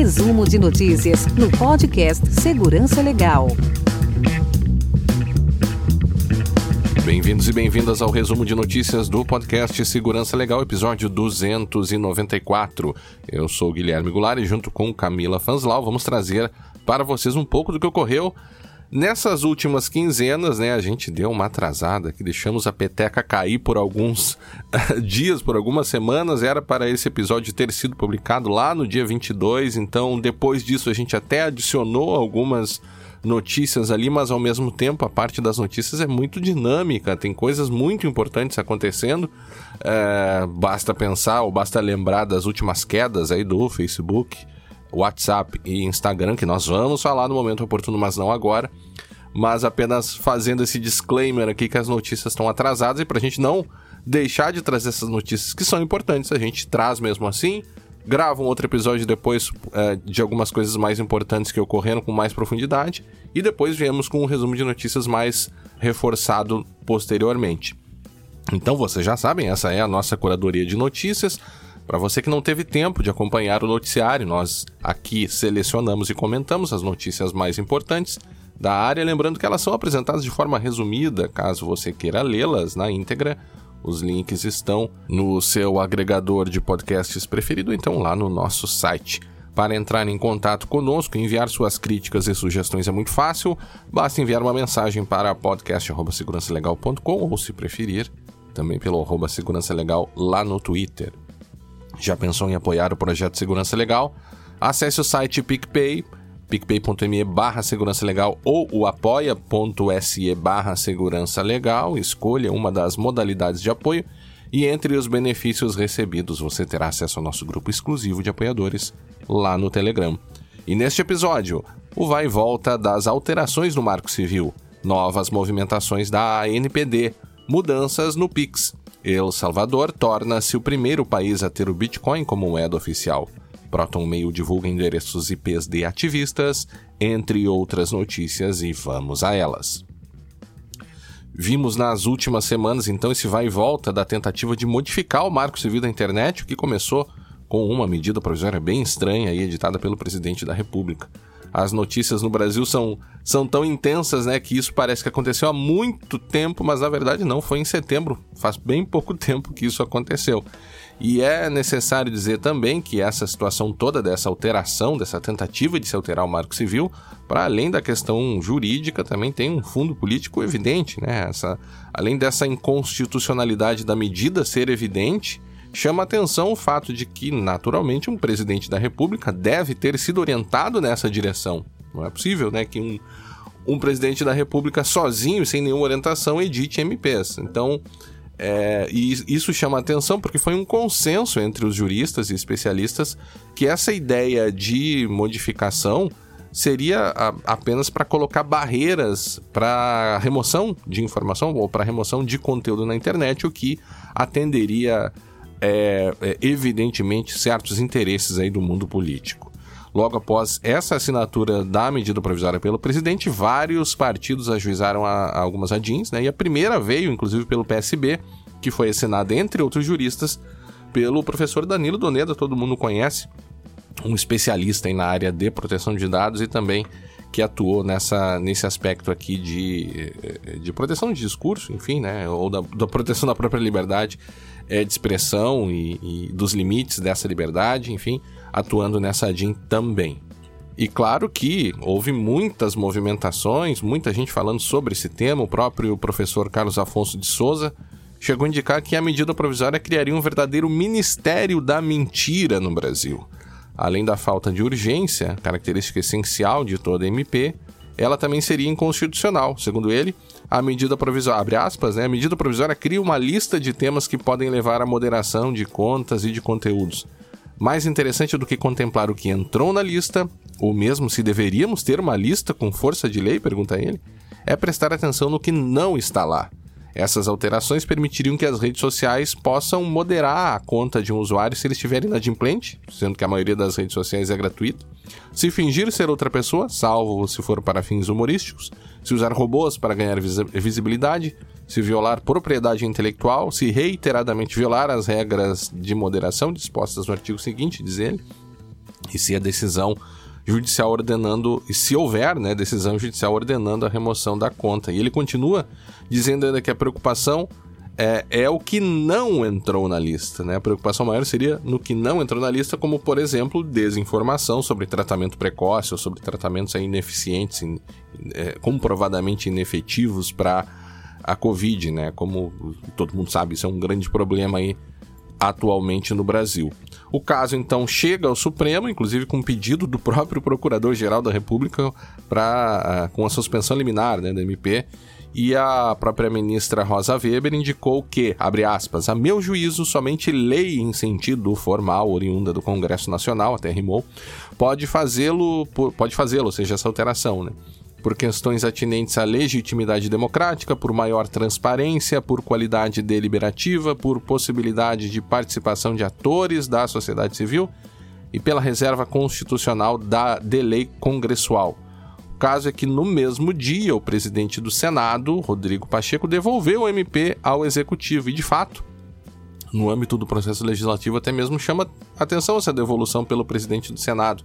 Resumo de notícias no podcast Segurança Legal. Bem-vindos e bem-vindas ao resumo de notícias do podcast Segurança Legal, episódio 294. Eu sou Guilherme Goulart e junto com Camila Fanslau vamos trazer para vocês um pouco do que ocorreu Nessas últimas quinzenas, né, a gente deu uma atrasada que deixamos a peteca cair por alguns dias, por algumas semanas. Era para esse episódio ter sido publicado lá no dia 22, então depois disso a gente até adicionou algumas notícias ali, mas ao mesmo tempo a parte das notícias é muito dinâmica, tem coisas muito importantes acontecendo. É, basta pensar ou basta lembrar das últimas quedas aí do Facebook WhatsApp e Instagram, que nós vamos falar no momento oportuno, mas não agora. Mas apenas fazendo esse disclaimer aqui que as notícias estão atrasadas e para a gente não deixar de trazer essas notícias que são importantes, a gente traz mesmo assim. Grava um outro episódio depois é, de algumas coisas mais importantes que ocorreram com mais profundidade e depois viemos com um resumo de notícias mais reforçado posteriormente. Então vocês já sabem, essa é a nossa curadoria de notícias. Para você que não teve tempo de acompanhar o noticiário, nós aqui selecionamos e comentamos as notícias mais importantes da área, lembrando que elas são apresentadas de forma resumida, caso você queira lê-las na íntegra. Os links estão no seu agregador de podcasts preferido, então lá no nosso site. Para entrar em contato conosco, enviar suas críticas e sugestões é muito fácil. Basta enviar uma mensagem para podcast@segurançalegal.com ou, se preferir, também pelo arroba segurança legal lá no Twitter. Já pensou em apoiar o projeto Segurança Legal? Acesse o site PicPay, picpay.me barra segurança legal ou o apoia.se barra segurança legal, escolha uma das modalidades de apoio e entre os benefícios recebidos você terá acesso ao nosso grupo exclusivo de apoiadores lá no Telegram. E neste episódio, o vai e volta das alterações no Marco Civil, novas movimentações da ANPD, mudanças no Pix, El Salvador torna-se o primeiro país a ter o Bitcoin como moeda oficial. Proton Mail divulga endereços IPs de ativistas, entre outras notícias, e vamos a elas. Vimos nas últimas semanas, então, esse vai e volta da tentativa de modificar o marco civil da internet, o que começou com uma medida provisória bem estranha editada pelo presidente da República as notícias no Brasil são, são tão intensas, né, que isso parece que aconteceu há muito tempo, mas na verdade não, foi em setembro, faz bem pouco tempo que isso aconteceu. E é necessário dizer também que essa situação toda dessa alteração, dessa tentativa de se alterar o Marco Civil, para além da questão jurídica, também tem um fundo político evidente, né? Essa, além dessa inconstitucionalidade da medida ser evidente, chama atenção o fato de que, naturalmente, um presidente da República deve ter sido orientado nessa direção. Não é possível, né, que um, um presidente da República sozinho, sem nenhuma orientação, edite MPs. Então, é, e isso chama atenção porque foi um consenso entre os juristas e especialistas que essa ideia de modificação seria a, apenas para colocar barreiras para remoção de informação ou para remoção de conteúdo na internet, o que atenderia é, é, evidentemente certos interesses aí do mundo político. Logo após essa assinatura da medida provisória pelo presidente, vários partidos ajuizaram a, a algumas adins, né? E a primeira veio, inclusive, pelo PSB, que foi assinada, entre outros juristas, pelo professor Danilo Doneda, todo mundo conhece, um especialista na área de proteção de dados e também que atuou nessa, nesse aspecto aqui de, de proteção de discurso, enfim, né, ou da, da proteção da própria liberdade é, de expressão e, e, dos limites dessa liberdade, enfim, atuando nessa DIN também. E claro que houve muitas movimentações, muita gente falando sobre esse tema, o próprio professor Carlos Afonso de Souza chegou a indicar que a medida provisória criaria um verdadeiro Ministério da Mentira no Brasil. Além da falta de urgência, característica essencial de toda MP, ela também seria inconstitucional. Segundo ele, a medida provisória, abre aspas, né, a medida provisória cria uma lista de temas que podem levar à moderação de contas e de conteúdos. Mais interessante do que contemplar o que entrou na lista, ou mesmo se deveríamos ter uma lista com força de lei, pergunta ele, é prestar atenção no que não está lá. Essas alterações permitiriam que as redes sociais possam moderar a conta de um usuário se ele estiver inadimplente, sendo que a maioria das redes sociais é gratuita, se fingir ser outra pessoa, salvo se for para fins humorísticos, se usar robôs para ganhar visibilidade, se violar propriedade intelectual, se reiteradamente violar as regras de moderação dispostas no artigo seguinte, diz ele, e se a decisão judicial ordenando, e se houver né, decisão judicial ordenando a remoção da conta. E ele continua dizendo ainda que a preocupação é, é o que não entrou na lista. Né? A preocupação maior seria no que não entrou na lista, como, por exemplo, desinformação sobre tratamento precoce ou sobre tratamentos ineficientes, in, é, comprovadamente inefetivos para a Covid, né? Como todo mundo sabe, isso é um grande problema aí atualmente no Brasil. O caso então chega ao Supremo, inclusive com pedido do próprio Procurador-Geral da República para ah, com a suspensão liminar, né, da MP, e a própria ministra Rosa Weber indicou que, abre aspas, a meu juízo, somente lei em sentido formal, oriunda do Congresso Nacional, até rimou, pode fazê-lo, pode fazê-lo, ou seja, essa alteração, né? Por questões atinentes à legitimidade democrática, por maior transparência, por qualidade deliberativa, por possibilidade de participação de atores da sociedade civil e pela reserva constitucional da de lei congressual. O caso é que no mesmo dia o presidente do Senado, Rodrigo Pacheco, devolveu o MP ao executivo e de fato, no âmbito do processo legislativo até mesmo chama atenção essa devolução pelo presidente do Senado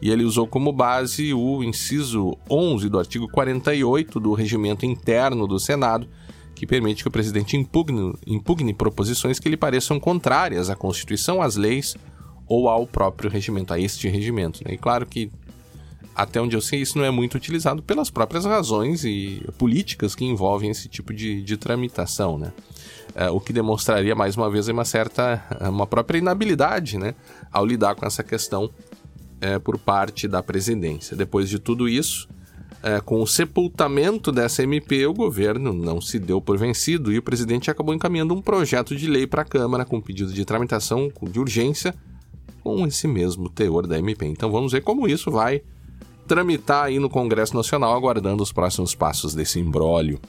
e ele usou como base o inciso 11 do artigo 48 do regimento interno do Senado, que permite que o presidente impugne, impugne proposições que lhe pareçam contrárias à Constituição, às leis ou ao próprio regimento, a este regimento. Né? E claro que, até onde eu sei, isso não é muito utilizado pelas próprias razões e políticas que envolvem esse tipo de, de tramitação, né? É, o que demonstraria, mais uma vez, uma certa, uma própria inabilidade, né? Ao lidar com essa questão é, por parte da presidência. Depois de tudo isso, é, com o sepultamento dessa MP, o governo não se deu por vencido e o presidente acabou encaminhando um projeto de lei para a Câmara com pedido de tramitação de urgência com esse mesmo teor da MP. Então vamos ver como isso vai tramitar aí no Congresso Nacional, aguardando os próximos passos desse imbróglio.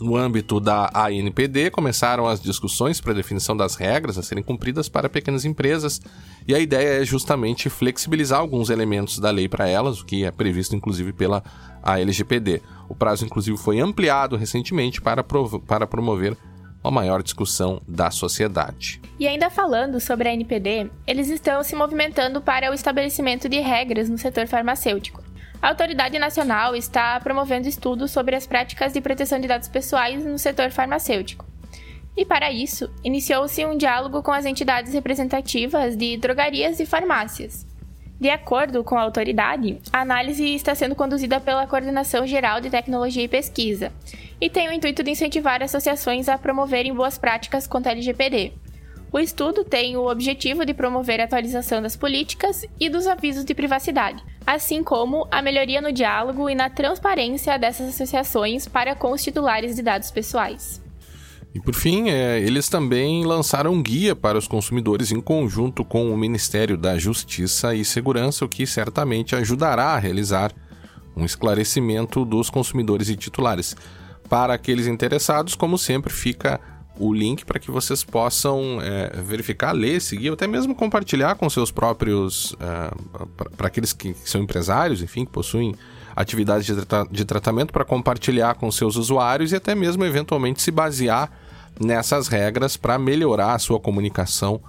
No âmbito da ANPD, começaram as discussões para a definição das regras a serem cumpridas para pequenas empresas, e a ideia é justamente flexibilizar alguns elementos da lei para elas, o que é previsto inclusive pela ALGPD. O prazo, inclusive, foi ampliado recentemente para, para promover uma maior discussão da sociedade. E ainda falando sobre a NPD, eles estão se movimentando para o estabelecimento de regras no setor farmacêutico. A Autoridade Nacional está promovendo estudos sobre as práticas de proteção de dados pessoais no setor farmacêutico. E para isso, iniciou-se um diálogo com as entidades representativas de drogarias e farmácias. De acordo com a autoridade, a análise está sendo conduzida pela Coordenação Geral de Tecnologia e Pesquisa e tem o intuito de incentivar associações a promoverem boas práticas contra a LGPD. O estudo tem o objetivo de promover a atualização das políticas e dos avisos de privacidade, assim como a melhoria no diálogo e na transparência dessas associações para com os titulares de dados pessoais. E por fim, é, eles também lançaram um guia para os consumidores em conjunto com o Ministério da Justiça e Segurança, o que certamente ajudará a realizar um esclarecimento dos consumidores e titulares. Para aqueles interessados, como sempre, fica o link para que vocês possam é, verificar, ler, seguir, até mesmo compartilhar com seus próprios. É, para aqueles que, que, são empresários, enfim, que possuem atividades de, tra de tratamento, para compartilhar com seus usuários e até mesmo eventualmente se basear nessas regras para melhorar a sua comunicação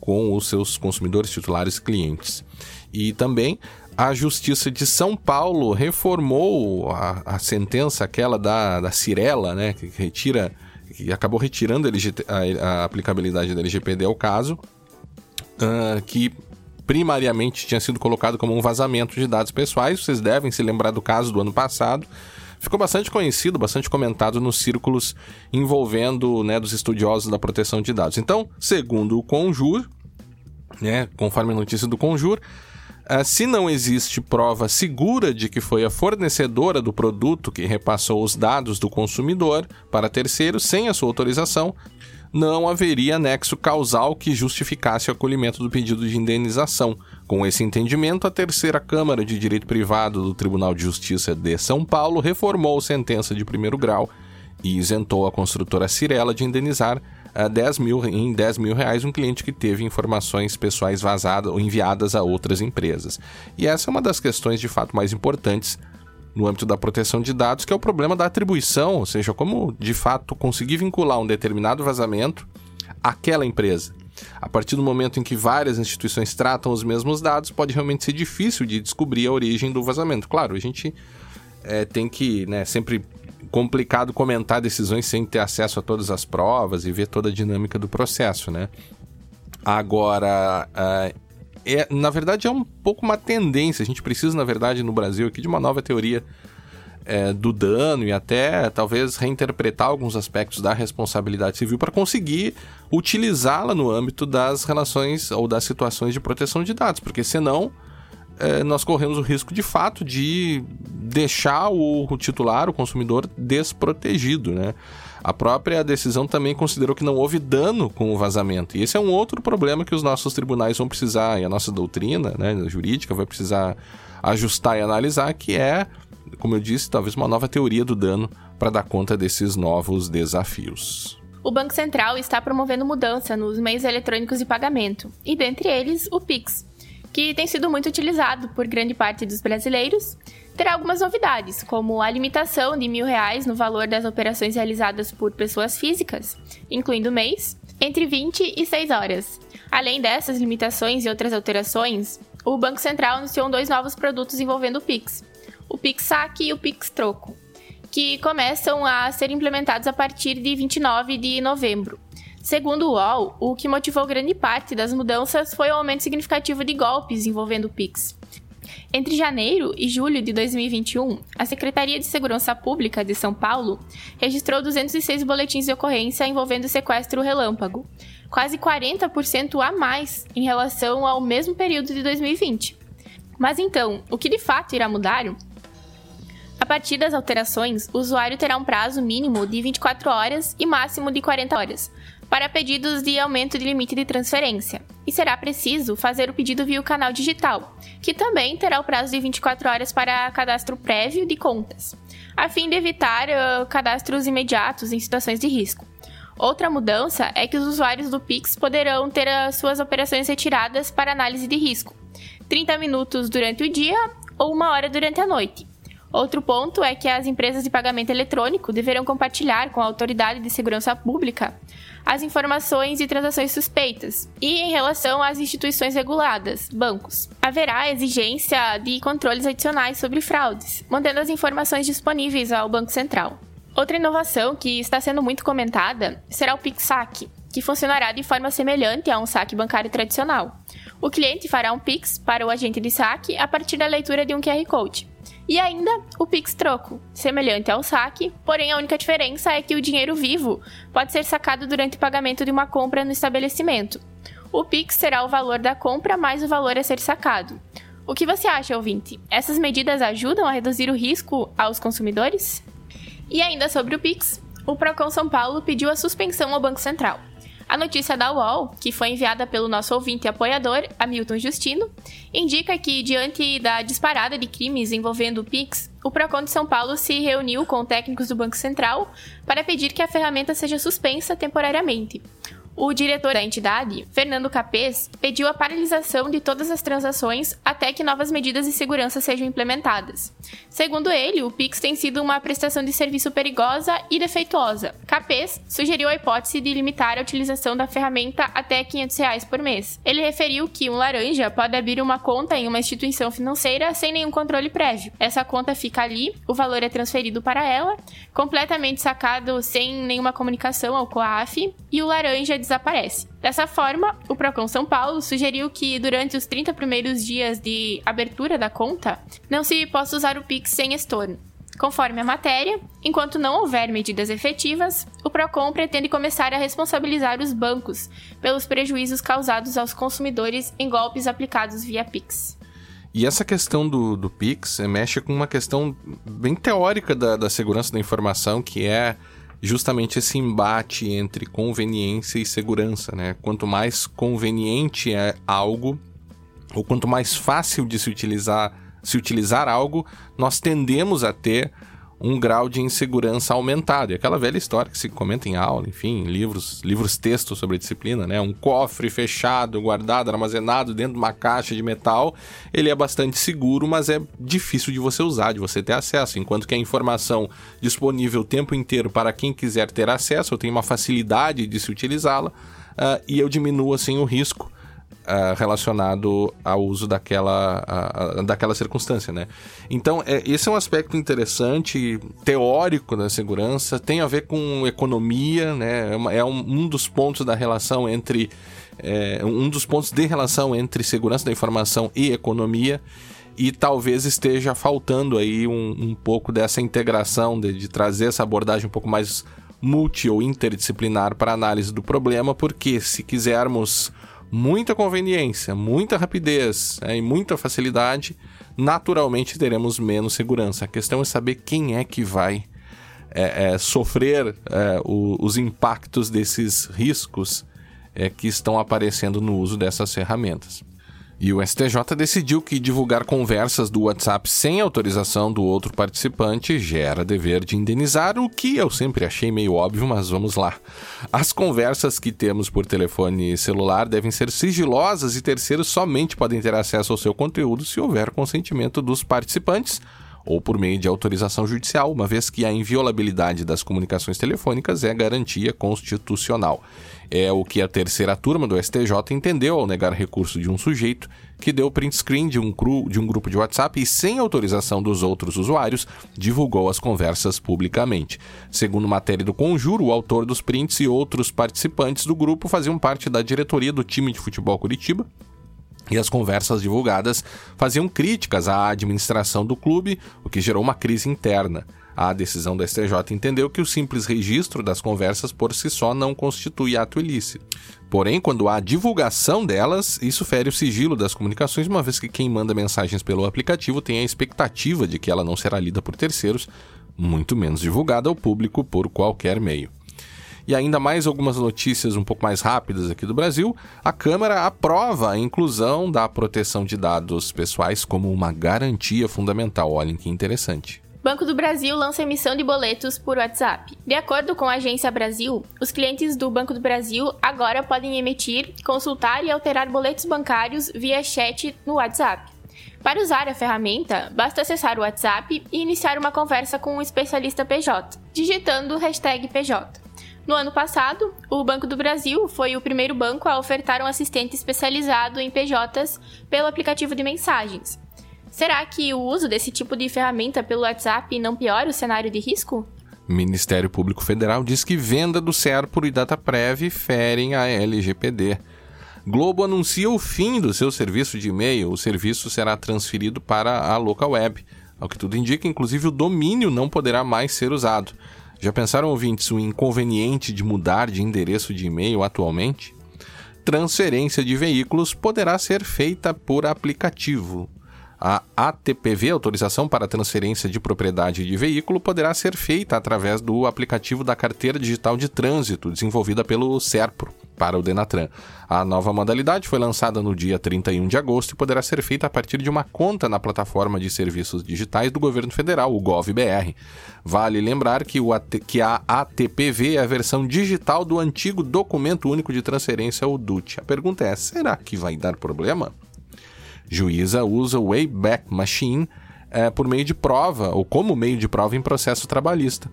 com os seus consumidores, titulares clientes. E também a Justiça de São Paulo reformou a, a sentença aquela da, da Cirela, né, que retira que acabou retirando a, a, aplicabilidade da LGPD ao caso, uh, que primariamente tinha sido colocado como um vazamento de dados pessoais. Vocês devem se lembrar do caso do ano passado. Ficou bastante conhecido, bastante comentado nos círculos envolvendo né, dos estudiosos da proteção de dados. Então, segundo o Conjur, né, conforme a notícia do Conjur, Uh, se não existe prova segura de que foi a fornecedora do produto que repassou os dados do consumidor para terceiros sem a sua autorização, não haveria nexo causal que justificasse o acolhimento do pedido de indenização. Com esse entendimento, a terceira Câmara de Direito Privado do Tribunal de Justiça de São Paulo reformou a sentença de primeiro grau e isentou a construtora Cirela de indenizar 10 mil, em 10 mil reais um cliente que teve informações pessoais vazadas ou enviadas a outras empresas. E essa é uma das questões de fato mais importantes no âmbito da proteção de dados, que é o problema da atribuição, ou seja, como de fato conseguir vincular um determinado vazamento àquela empresa. A partir do momento em que várias instituições tratam os mesmos dados, pode realmente ser difícil de descobrir a origem do vazamento. Claro, a gente é, tem que, né, sempre complicado comentar decisões sem ter acesso a todas as provas e ver toda a dinâmica do processo, né? Agora, uh, é, na verdade, é um pouco uma tendência. A gente precisa, na verdade, no Brasil aqui de uma nova teoria é, do dano e até talvez reinterpretar alguns aspectos da responsabilidade civil para conseguir utilizá-la no âmbito das relações ou das situações de proteção de dados, porque senão é, nós corremos o risco de fato de deixar o, o titular, o consumidor, desprotegido, né? A própria decisão também considerou que não houve dano com o vazamento. E esse é um outro problema que os nossos tribunais vão precisar, e a nossa doutrina né, jurídica vai precisar ajustar e analisar, que é, como eu disse, talvez uma nova teoria do dano para dar conta desses novos desafios. O Banco Central está promovendo mudança nos meios eletrônicos de pagamento, e dentre eles o Pix, que tem sido muito utilizado por grande parte dos brasileiros, terá algumas novidades, como a limitação de mil reais no valor das operações realizadas por pessoas físicas, incluindo mês, entre 20 e 6 horas. Além dessas limitações e outras alterações, o Banco Central anunciou dois novos produtos envolvendo o Pix, o Pix Saque e o Pix Troco, que começam a ser implementados a partir de 29 de novembro. Segundo o UOL, o que motivou grande parte das mudanças foi o aumento significativo de golpes envolvendo o Pix. Entre janeiro e julho de 2021, a Secretaria de Segurança Pública de São Paulo registrou 206 boletins de ocorrência envolvendo sequestro relâmpago, quase 40% a mais em relação ao mesmo período de 2020. Mas então, o que de fato irá mudar? A partir das alterações, o usuário terá um prazo mínimo de 24 horas e máximo de 40 horas para pedidos de aumento de limite de transferência. E será preciso fazer o pedido via o canal digital, que também terá o prazo de 24 horas para cadastro prévio de contas, a fim de evitar uh, cadastros imediatos em situações de risco. Outra mudança é que os usuários do Pix poderão ter as suas operações retiradas para análise de risco, 30 minutos durante o dia ou uma hora durante a noite. Outro ponto é que as empresas de pagamento eletrônico deverão compartilhar com a Autoridade de Segurança Pública as informações e transações suspeitas. E em relação às instituições reguladas, bancos, haverá exigência de controles adicionais sobre fraudes, mantendo as informações disponíveis ao Banco Central. Outra inovação que está sendo muito comentada será o PixSac, que funcionará de forma semelhante a um saque bancário tradicional. O cliente fará um Pix para o agente de saque a partir da leitura de um QR Code. E ainda o Pix Troco, semelhante ao saque, porém a única diferença é que o dinheiro vivo pode ser sacado durante o pagamento de uma compra no estabelecimento. O Pix será o valor da compra mais o valor a ser sacado. O que você acha, ouvinte? Essas medidas ajudam a reduzir o risco aos consumidores? E ainda sobre o Pix, o Procon São Paulo pediu a suspensão ao Banco Central. A notícia da UOL, que foi enviada pelo nosso ouvinte e apoiador, Hamilton Justino, indica que, diante da disparada de crimes envolvendo o Pix, o Procon de São Paulo se reuniu com técnicos do Banco Central para pedir que a ferramenta seja suspensa temporariamente. O diretor da entidade, Fernando Capês, pediu a paralisação de todas as transações até que novas medidas de segurança sejam implementadas. Segundo ele, o Pix tem sido uma prestação de serviço perigosa e defeituosa. Capês sugeriu a hipótese de limitar a utilização da ferramenta até 500 reais por mês. Ele referiu que um laranja pode abrir uma conta em uma instituição financeira sem nenhum controle prévio. Essa conta fica ali, o valor é transferido para ela, completamente sacado sem nenhuma comunicação ao COAF, e o laranja desaparece. Dessa forma, o Procon São Paulo sugeriu que durante os 30 primeiros dias de abertura da conta, não se possa usar o Pix sem estorno. Conforme a matéria, enquanto não houver medidas efetivas, o Procon pretende começar a responsabilizar os bancos pelos prejuízos causados aos consumidores em golpes aplicados via Pix. E essa questão do, do Pix mexe com uma questão bem teórica da, da segurança da informação, que é justamente esse embate entre conveniência e segurança, né? Quanto mais conveniente é algo, ou quanto mais fácil de se utilizar, se utilizar algo, nós tendemos a ter um grau de insegurança aumentado. E aquela velha história que se comenta em aula, enfim, em livros, livros textos sobre disciplina, né? Um cofre fechado, guardado, armazenado dentro de uma caixa de metal, ele é bastante seguro, mas é difícil de você usar, de você ter acesso. Enquanto que a informação disponível o tempo inteiro para quem quiser ter acesso, ou tem uma facilidade de se utilizá-la, uh, e eu diminuo assim o risco uh, relacionado ao uso daquela, daquela circunstância, né? Então, é, esse é um aspecto interessante, teórico da segurança, tem a ver com economia, né? É, é um, um dos pontos da relação entre... É, um dos pontos de relação entre segurança da informação e economia e talvez esteja faltando aí um, um pouco dessa integração, de, de, trazer essa abordagem um pouco mais multi ou interdisciplinar para análise do problema, porque se quisermos muita conveniência, muita rapidez né, e muita facilidade, naturalmente teremos menos segurança. A questão é saber quem é que vai é, é, sofrer é, o, os impactos desses riscos é, que estão aparecendo no uso dessas ferramentas. E o STJ decidiu que divulgar conversas do WhatsApp sem autorização do outro participante gera dever de indenizar, o que eu sempre achei meio óbvio, mas vamos lá. As conversas que temos por telefone celular devem ser sigilosas e terceiros somente podem ter acesso ao seu conteúdo se houver consentimento dos participantes ou por meio de autorização judicial, uma vez que a inviolabilidade das comunicações telefônicas é garantia constitucional. É o que a terceira turma do STJ entendeu ao negar recurso de um sujeito que deu print screen de um, cru, de um grupo de WhatsApp e, sem autorização dos outros usuários, divulgou as conversas publicamente. Segundo matéria do Conjuro, o autor dos prints e outros participantes do grupo faziam parte da diretoria do time de futebol Curitiba, e as conversas divulgadas faziam críticas à administração do clube, o que gerou uma crise interna. A decisão do STJ entendeu que o simples registro das conversas por si só não constitui ato ilícito. Porém, quando há divulgação delas, isso fere o sigilo das comunicações, uma vez que quem manda mensagens pelo aplicativo tem a expectativa de que ela não será lida por terceiros, muito menos divulgada ao público por qualquer meio. E ainda mais algumas notícias um pouco mais rápidas aqui do Brasil. A Câmara aprova a inclusão da proteção de dados pessoais como uma garantia fundamental. Olhem que interessante. Banco do Brasil lança emissão de boletos por WhatsApp. De acordo com a Agência Brasil, os clientes do Banco do Brasil agora podem emitir, consultar e alterar boletos bancários via chat no WhatsApp. Para usar a ferramenta, basta acessar o WhatsApp e iniciar uma conversa com um especialista PJ, digitando o hashtag PJ. No ano passado, o Banco do Brasil foi o primeiro banco a ofertar um assistente especializado em PJs pelo aplicativo de mensagens. Será que o uso desse tipo de ferramenta pelo WhatsApp não piora o cenário de risco? Ministério Público Federal diz que venda do Serpro e DataPrev ferem a LGPD. Globo anuncia o fim do seu serviço de e-mail. O serviço será transferido para a local web. Ao que tudo indica, inclusive o domínio não poderá mais ser usado. Já pensaram, ouvintes, o inconveniente de mudar de endereço de e-mail atualmente? Transferência de veículos poderá ser feita por aplicativo. A ATPV, autorização para transferência de propriedade de veículo, poderá ser feita através do aplicativo da Carteira Digital de Trânsito, desenvolvida pelo SERPRO para o Denatran. A nova modalidade foi lançada no dia 31 de agosto e poderá ser feita a partir de uma conta na plataforma de serviços digitais do governo federal, o GovBR. Vale lembrar que, AT, que a ATPV é a versão digital do antigo Documento Único de Transferência, o DUT. A pergunta é: será que vai dar problema? Juíza usa o Wayback Machine é, por meio de prova ou como meio de prova em processo trabalhista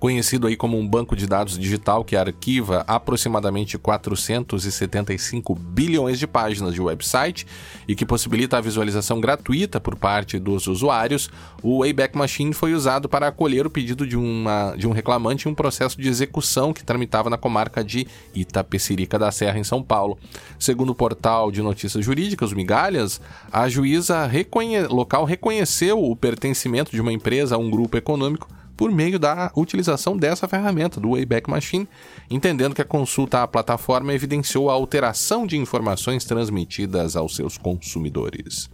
conhecido aí como um banco de dados digital que arquiva aproximadamente 475 bilhões de páginas de website e que possibilita a visualização gratuita por parte dos usuários, o Wayback Machine foi usado para acolher o pedido de, uma, de um reclamante em um processo de execução que tramitava na comarca de Itapecerica da Serra, em São Paulo. Segundo o portal de notícias jurídicas, o Migalhas, a juíza reconhe local reconheceu o pertencimento de uma empresa a um grupo econômico por meio da utilização dessa ferramenta, do Wayback Machine, entendendo que a consulta à plataforma evidenciou a alteração de informações transmitidas aos seus consumidores.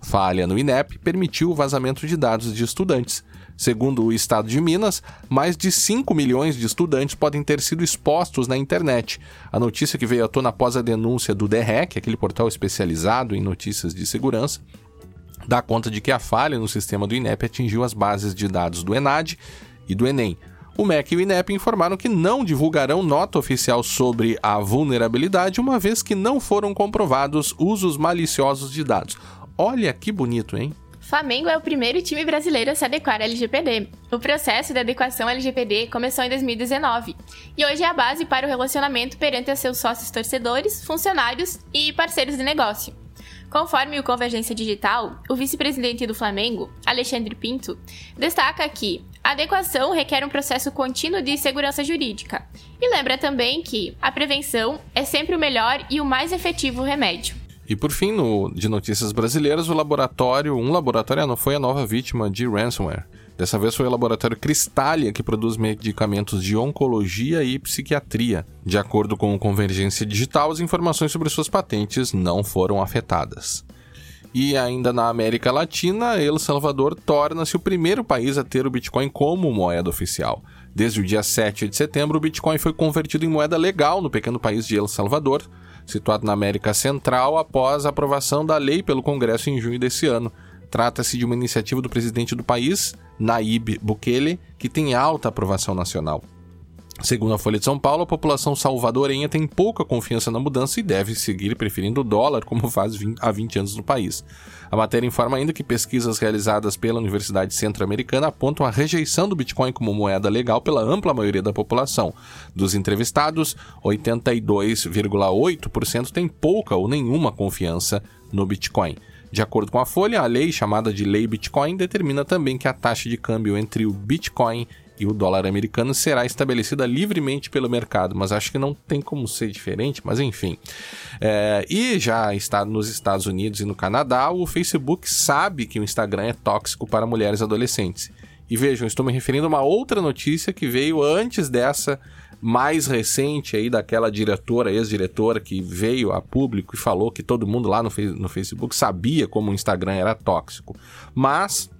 Falha no INEP permitiu o vazamento de dados de estudantes. Segundo o Estado de Minas, mais de 5 milhões de estudantes podem ter sido expostos na internet. A notícia que veio à tona após a denúncia do DREC, aquele portal especializado em notícias de segurança, dá conta de que a falha no sistema do INEP atingiu as bases de dados do ENAD e do ENEM. O MEC e o INEP informaram que não divulgarão nota oficial sobre a vulnerabilidade, uma vez que não foram comprovados usos maliciosos de dados. Olha que bonito, hein? Flamengo é o primeiro time brasileiro a se adequar à LGPD. O processo de adequação à LGPD começou em 2019 e hoje é a base para o relacionamento perante seus sócios torcedores, funcionários e parceiros de negócio. Conforme o Convergência Digital, o vice-presidente do Flamengo, Alexandre Pinto, destaca que a adequação requer um processo contínuo de segurança jurídica e lembra também que a prevenção é sempre o melhor e o mais efetivo remédio. E por fim, no, de notícias brasileiras, o laboratório, um laboratório não foi a nova vítima de ransomware. Dessa vez foi o laboratório Cristália que produz medicamentos de oncologia e psiquiatria. De acordo com o Convergência Digital, as informações sobre suas patentes não foram afetadas. E ainda na América Latina, El Salvador torna-se o primeiro país a ter o Bitcoin como moeda oficial. Desde o dia 7 de setembro, o Bitcoin foi convertido em moeda legal no pequeno país de El Salvador, situado na América Central, após a aprovação da lei pelo Congresso em junho desse ano. Trata-se de uma iniciativa do presidente do país, Naib Bukele, que tem alta aprovação nacional. Segundo a Folha de São Paulo, a população salvadorenha tem pouca confiança na mudança e deve seguir preferindo o dólar, como faz há 20 anos no país. A matéria informa ainda que pesquisas realizadas pela Universidade Centro-Americana apontam a rejeição do Bitcoin como moeda legal pela ampla maioria da população. Dos entrevistados, 82,8% têm pouca ou nenhuma confiança no Bitcoin. De acordo com a Folha, a lei chamada de Lei Bitcoin determina também que a taxa de câmbio entre o Bitcoin e o dólar americano será estabelecida livremente pelo mercado, mas acho que não tem como ser diferente, mas enfim. É, e já está nos Estados Unidos e no Canadá, o Facebook sabe que o Instagram é tóxico para mulheres adolescentes. E vejam, estou me referindo a uma outra notícia que veio antes dessa mais recente aí daquela diretora, ex-diretora, que veio a público e falou que todo mundo lá no, no Facebook sabia como o Instagram era tóxico. Mas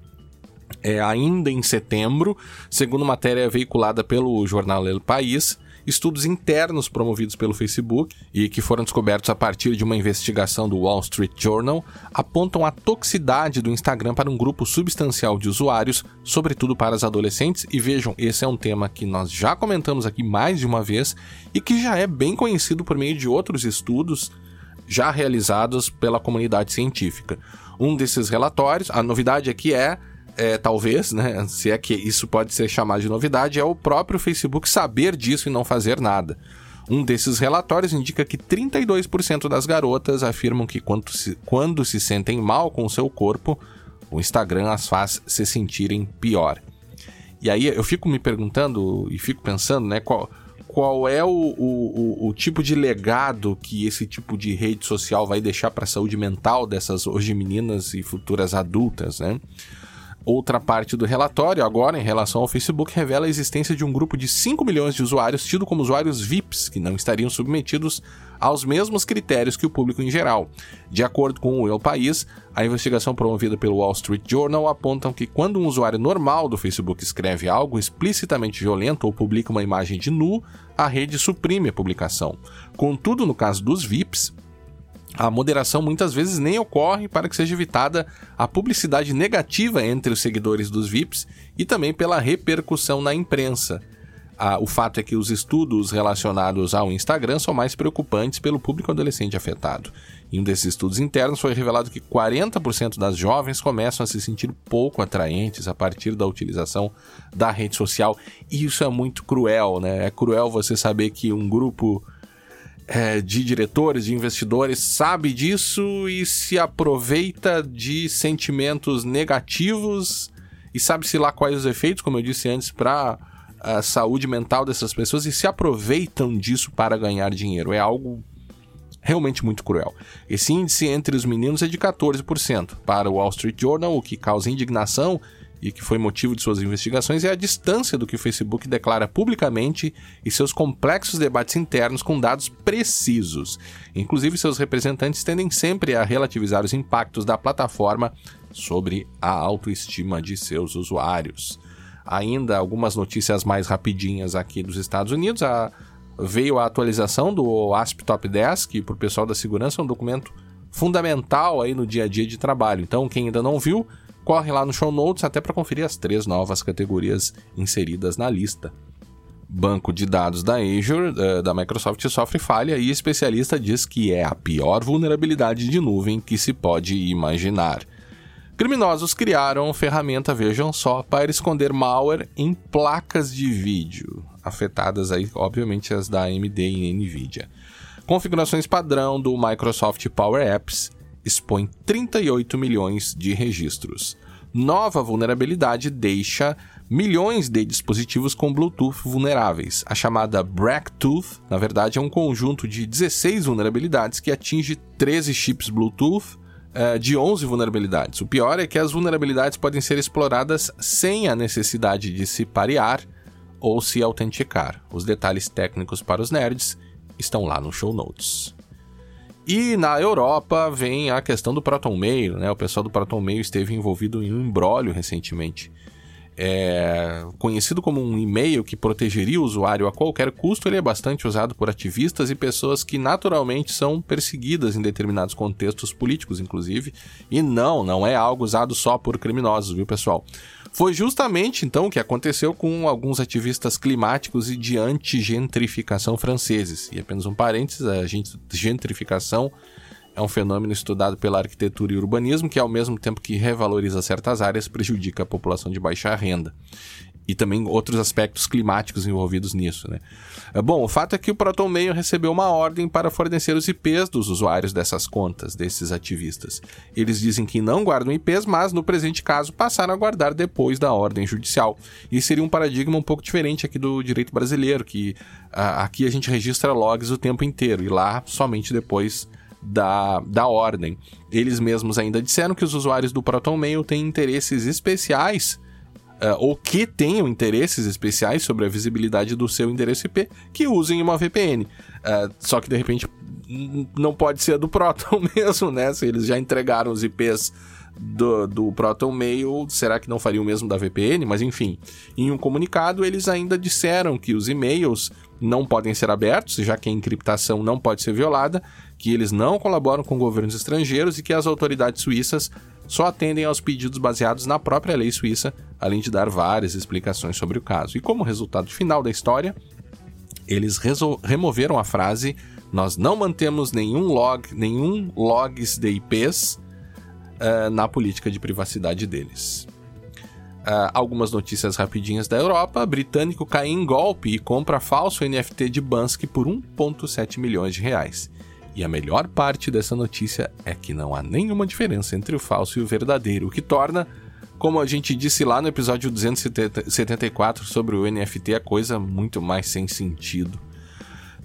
é, ainda em setembro, segundo matéria veiculada pelo jornal El País, estudos internos promovidos pelo Facebook e que foram descobertos a partir de uma investigação do Wall Street Journal apontam a toxicidade do Instagram para um grupo substancial de usuários, sobretudo para as adolescentes. E vejam, esse é um tema que nós já comentamos aqui mais de uma vez e que já é bem conhecido por meio de outros estudos já realizados pela comunidade científica. Um desses relatórios, a novidade aqui é é, talvez, né, se é que isso pode ser chamado de novidade, é o próprio Facebook saber disso e não fazer nada. Um desses relatórios indica que 32% das garotas afirmam que quando se, quando se sentem mal com o seu corpo, o Instagram as faz se sentirem pior. E aí eu fico me perguntando e fico pensando, né, qual, qual é o, o, o, tipo de legado que esse tipo de rede social vai deixar para a saúde mental dessas hoje meninas e futuras adultas, né? Outra parte do relatório, agora em relação ao Facebook, revela a existência de um grupo de 5 milhões de usuários tido como usuários VIPs, que não estariam submetidos aos mesmos critérios que o público em geral. De acordo com o El País, a investigação promovida pelo Wall Street Journal aponta que quando um usuário normal do Facebook escreve algo explicitamente violento ou publica uma imagem de nu, a rede suprime a publicação. Contudo, no caso dos VIPs, a moderação muitas vezes nem ocorre para que seja evitada a publicidade negativa entre os seguidores dos VIPs e também pela repercussão na imprensa. O fato é que os estudos relacionados ao Instagram são mais preocupantes pelo público adolescente afetado. Em um desses estudos internos foi revelado que 40% das jovens começam a se sentir pouco atraentes a partir da utilização da rede social. E isso é muito cruel, né? É cruel você saber que um grupo é, de diretores, de investidores, sabe disso e se aproveita de sentimentos negativos e sabe-se lá quais os efeitos, como eu disse antes, para a saúde mental dessas pessoas e se aproveitam disso para ganhar dinheiro. É algo realmente muito cruel. Esse índice entre os meninos é de 14%. Para o Wall Street Journal, o que causa indignação e que foi motivo de suas investigações é a distância do que o Facebook declara publicamente e seus complexos debates internos com dados precisos. Inclusive, seus representantes tendem sempre a relativizar os impactos da plataforma sobre a autoestima de seus usuários. Ainda algumas notícias mais rapidinhas aqui dos Estados Unidos. A, veio a atualização do ASP Top 10, que para o pessoal da segurança é um documento fundamental aí no dia a dia de trabalho. Então, quem ainda não viu, Corre lá no show notes até para conferir as três novas categorias inseridas na lista. Banco de dados da Azure, eh, da Microsoft, sofre falha e especialista diz que é a pior vulnerabilidade de nuvem que se pode imaginar. Criminosos criaram ferramenta, vejam só, para esconder malware em placas de vídeo, afetadas aí, obviamente, as da AMD e Nvidia. Configurações padrão do Microsoft Power Apps expõe 38 milhões de registros. Nova vulnerabilidade deixa milhões de dispositivos com Bluetooth vulneráveis. A chamada Bracktooth, na verdade, é um conjunto de 16 vulnerabilidades que atinge 13 chips Bluetooth uh, de 11 vulnerabilidades. O pior é que as vulnerabilidades podem ser exploradas sem a necessidade de se parear ou se autenticar. Os detalhes técnicos para os nerds estão lá no show notes. E na Europa vem a questão do Proton Mail, né? O pessoal do Proton Mail esteve envolvido em um embrólio recentemente é, conhecido como um e-mail que protegeria o usuário a qualquer custo, ele é bastante usado por ativistas e pessoas que naturalmente são perseguidas em determinados contextos políticos, inclusive. E não, não é algo usado só por criminosos, viu, pessoal? Foi justamente então o que aconteceu com alguns ativistas climáticos e de anti-gentrificação franceses. E apenas um parênteses, a gentrificação é um fenômeno estudado pela arquitetura e urbanismo que, ao mesmo tempo que revaloriza certas áreas, prejudica a população de baixa renda. E também outros aspectos climáticos envolvidos nisso. Né? É, bom, o fato é que o ProtonMail recebeu uma ordem para fornecer os IPs dos usuários dessas contas, desses ativistas. Eles dizem que não guardam IPs, mas no presente caso passaram a guardar depois da ordem judicial. E seria um paradigma um pouco diferente aqui do direito brasileiro, que aqui a gente registra logs o tempo inteiro e lá somente depois da, da ordem. Eles mesmos ainda disseram que os usuários do ProtonMail têm interesses especiais uh, ou que tenham interesses especiais sobre a visibilidade do seu endereço IP que usem uma VPN. Uh, eh, só que de repente não pode ser do Proton mesmo, né? Se eles já entregaram os IPs do, do Proton Mail, será que não faria o mesmo da VPN? Mas enfim, em um comunicado eles ainda disseram que os e-mails não podem ser abertos, já que a encriptação não pode ser violada, que eles não colaboram com governos estrangeiros e que as autoridades suíças só atendem aos pedidos baseados na própria lei suíça, além de dar várias explicações sobre o caso. E como resultado final da história, eles removeram a frase: "Nós não mantemos nenhum log, nenhum logs de IPs uh, na política de privacidade deles." Uh, algumas notícias rapidinhas da Europa. Britânico cai em golpe e compra falso NFT de Bansky por 1,7 milhões de reais. E a melhor parte dessa notícia é que não há nenhuma diferença entre o falso e o verdadeiro, o que torna, como a gente disse lá no episódio 274 sobre o NFT, a coisa muito mais sem sentido.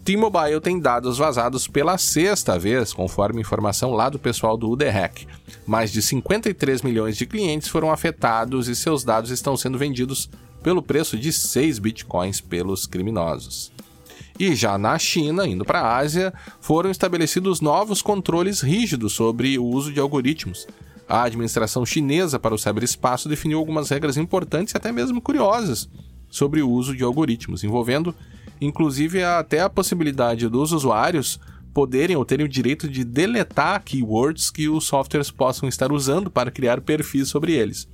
T-Mobile tem dados vazados pela sexta vez, conforme informação lá do pessoal do UDHack. Mais de 53 milhões de clientes foram afetados e seus dados estão sendo vendidos pelo preço de 6 bitcoins pelos criminosos. E já na China, indo para a Ásia, foram estabelecidos novos controles rígidos sobre o uso de algoritmos. A administração chinesa para o ciberespaço definiu algumas regras importantes e até mesmo curiosas sobre o uso de algoritmos, envolvendo inclusive até a possibilidade dos usuários poderem ou terem o direito de deletar keywords que os softwares possam estar usando para criar perfis sobre eles.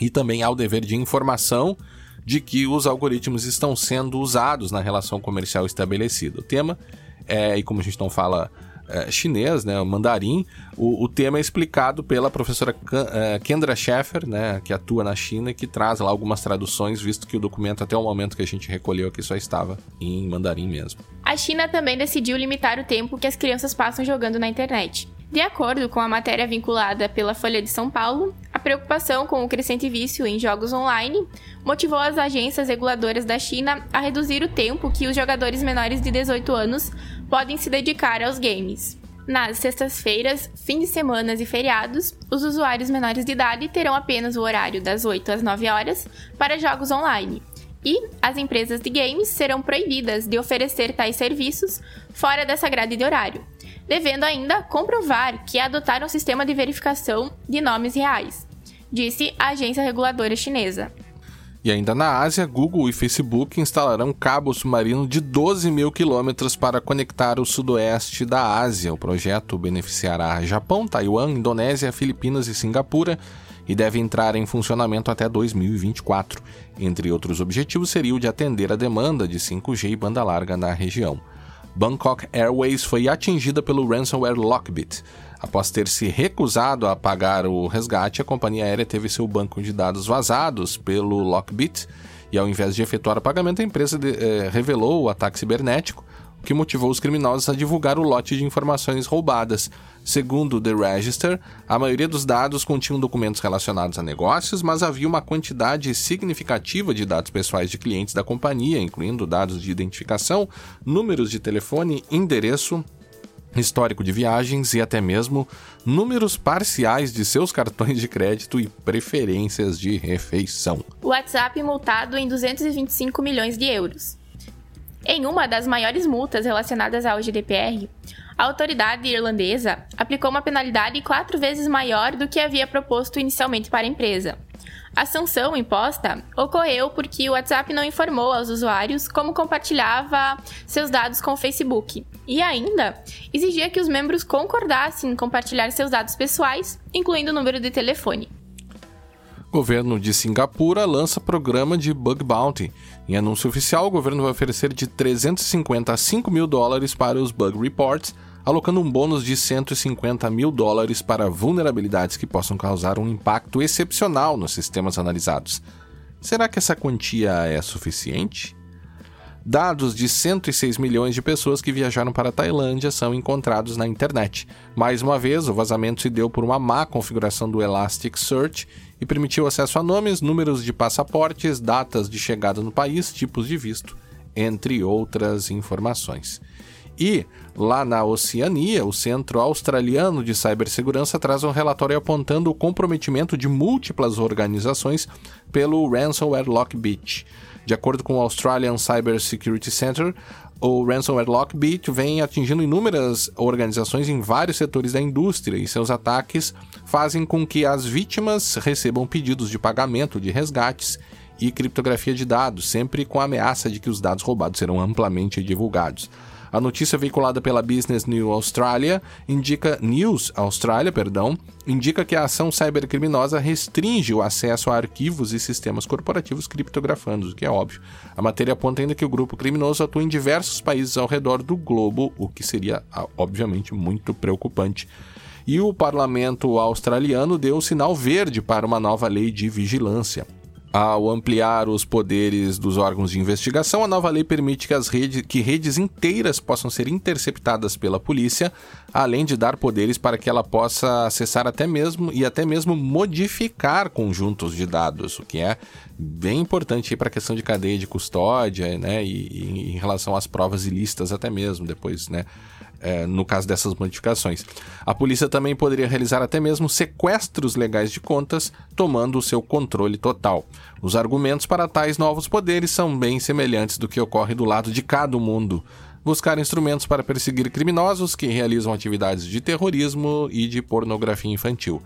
E também há o dever de informação de que os algoritmos estão sendo usados na relação comercial estabelecida. O tema é, e como a gente não fala é, chinês, né, o mandarim, o, o, tema é explicado pela professora é, Kendra Scheffer, né, que atua na China e que traz lá algumas traduções, visto que o documento até o momento que a gente recolheu aqui só estava em mandarim mesmo. A China também decidiu limitar o tempo que as crianças passam jogando na internet. De acordo com a matéria vinculada pela Folha de São Paulo, a preocupação com o crescente vício em jogos online motivou as agências reguladoras da China a reduzir o tempo que os jogadores menores de 18 anos podem se dedicar aos games. Nas sextas-feiras, fins de semana e feriados, os usuários menores de idade terão apenas o horário das 8 às 9 horas para jogos online. E as empresas de games serão proibidas de oferecer tais serviços fora dessa grade de horário, devendo ainda comprovar que adotaram um sistema de verificação de nomes reais, disse a agência reguladora chinesa. E ainda na Ásia, Google e Facebook instalarão cabo submarino de 12 mil quilômetros para conectar o sudoeste da Ásia. O projeto beneficiará Japão, Taiwan, Indonésia, Filipinas e Singapura e deve entrar em funcionamento até 2024. Entre outros objetivos, seria o de atender a demanda de 5G e banda larga na região. Bangkok Airways foi atingida pelo ransomware Lockbit. Após ter se recusado a pagar o resgate, a companhia aérea teve seu banco de dados vazados pelo Lockbit e, ao invés de efetuar o pagamento, a empresa de, eh, revelou o ataque cibernético, o que motivou os criminosos a divulgar o lote de informações roubadas. Segundo The Register, a maioria dos dados continham documentos relacionados a negócios, mas havia uma quantidade significativa de dados pessoais de clientes da companhia, incluindo dados de identificação, números de telefone, endereço, histórico de viagens e até mesmo números parciais de seus cartões de crédito e preferências de refeição. WhatsApp multado em 225 milhões de euros. Em uma das maiores multas relacionadas ao GDPR, a autoridade irlandesa aplicou uma penalidade quatro vezes maior do que havia proposto inicialmente para a empresa. A sanção imposta ocorreu porque o WhatsApp não informou aos usuários como compartilhava seus dados com o Facebook e ainda exigia que os membros concordassem em compartilhar seus dados pessoais, incluindo o número de telefone. Governo de Singapura lança programa de Bug Bounty. Em anúncio oficial, o governo vai oferecer de 350 a 5 mil dólares para os Bug Reports, alocando um bônus de 150 mil dólares para vulnerabilidades que possam causar um impacto excepcional nos sistemas analisados. Será que essa quantia é suficiente? Dados de 106 milhões de pessoas que viajaram para a Tailândia são encontrados na internet. Mais uma vez, o vazamento se deu por uma má configuração do Elasticsearch e permitiu acesso a nomes, números de passaportes, datas de chegada no país, tipos de visto, entre outras informações. E, lá na Oceania, o Centro Australiano de Cibersegurança traz um relatório apontando o comprometimento de múltiplas organizações pelo ransomware Lockbit. De acordo com o Australian Cyber Security Center, o ransomware Lockbit vem atingindo inúmeras organizações em vários setores da indústria e seus ataques fazem com que as vítimas recebam pedidos de pagamento de resgates e criptografia de dados, sempre com a ameaça de que os dados roubados serão amplamente divulgados. A notícia veiculada pela Business News Australia indica News Australia, perdão, indica que a ação cybercriminosa restringe o acesso a arquivos e sistemas corporativos criptografandos, o que é óbvio. A matéria aponta ainda que o grupo criminoso atua em diversos países ao redor do globo, o que seria obviamente muito preocupante e o parlamento australiano deu o sinal verde para uma nova lei de vigilância. Ao ampliar os poderes dos órgãos de investigação, a nova lei permite que, as redes, que redes inteiras possam ser interceptadas pela polícia, além de dar poderes para que ela possa acessar até mesmo e até mesmo modificar conjuntos de dados, o que é bem importante para a questão de cadeia de custódia, né, e, e, em relação às provas ilícitas até mesmo depois, né, é, no caso dessas modificações. A polícia também poderia realizar até mesmo sequestros legais de contas, tomando o seu controle total. Os argumentos para tais novos poderes são bem semelhantes do que ocorre do lado de cada mundo. Buscar instrumentos para perseguir criminosos que realizam atividades de terrorismo e de pornografia infantil.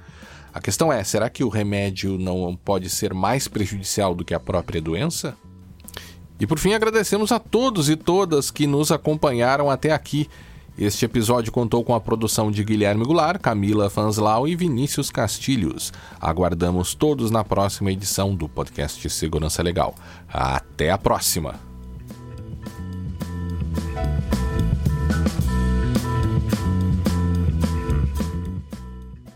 A questão é: será que o remédio não pode ser mais prejudicial do que a própria doença? E por fim, agradecemos a todos e todas que nos acompanharam até aqui. Este episódio contou com a produção de Guilherme Goulart, Camila Fanslau e Vinícius Castilhos. Aguardamos todos na próxima edição do podcast Segurança Legal. Até a próxima!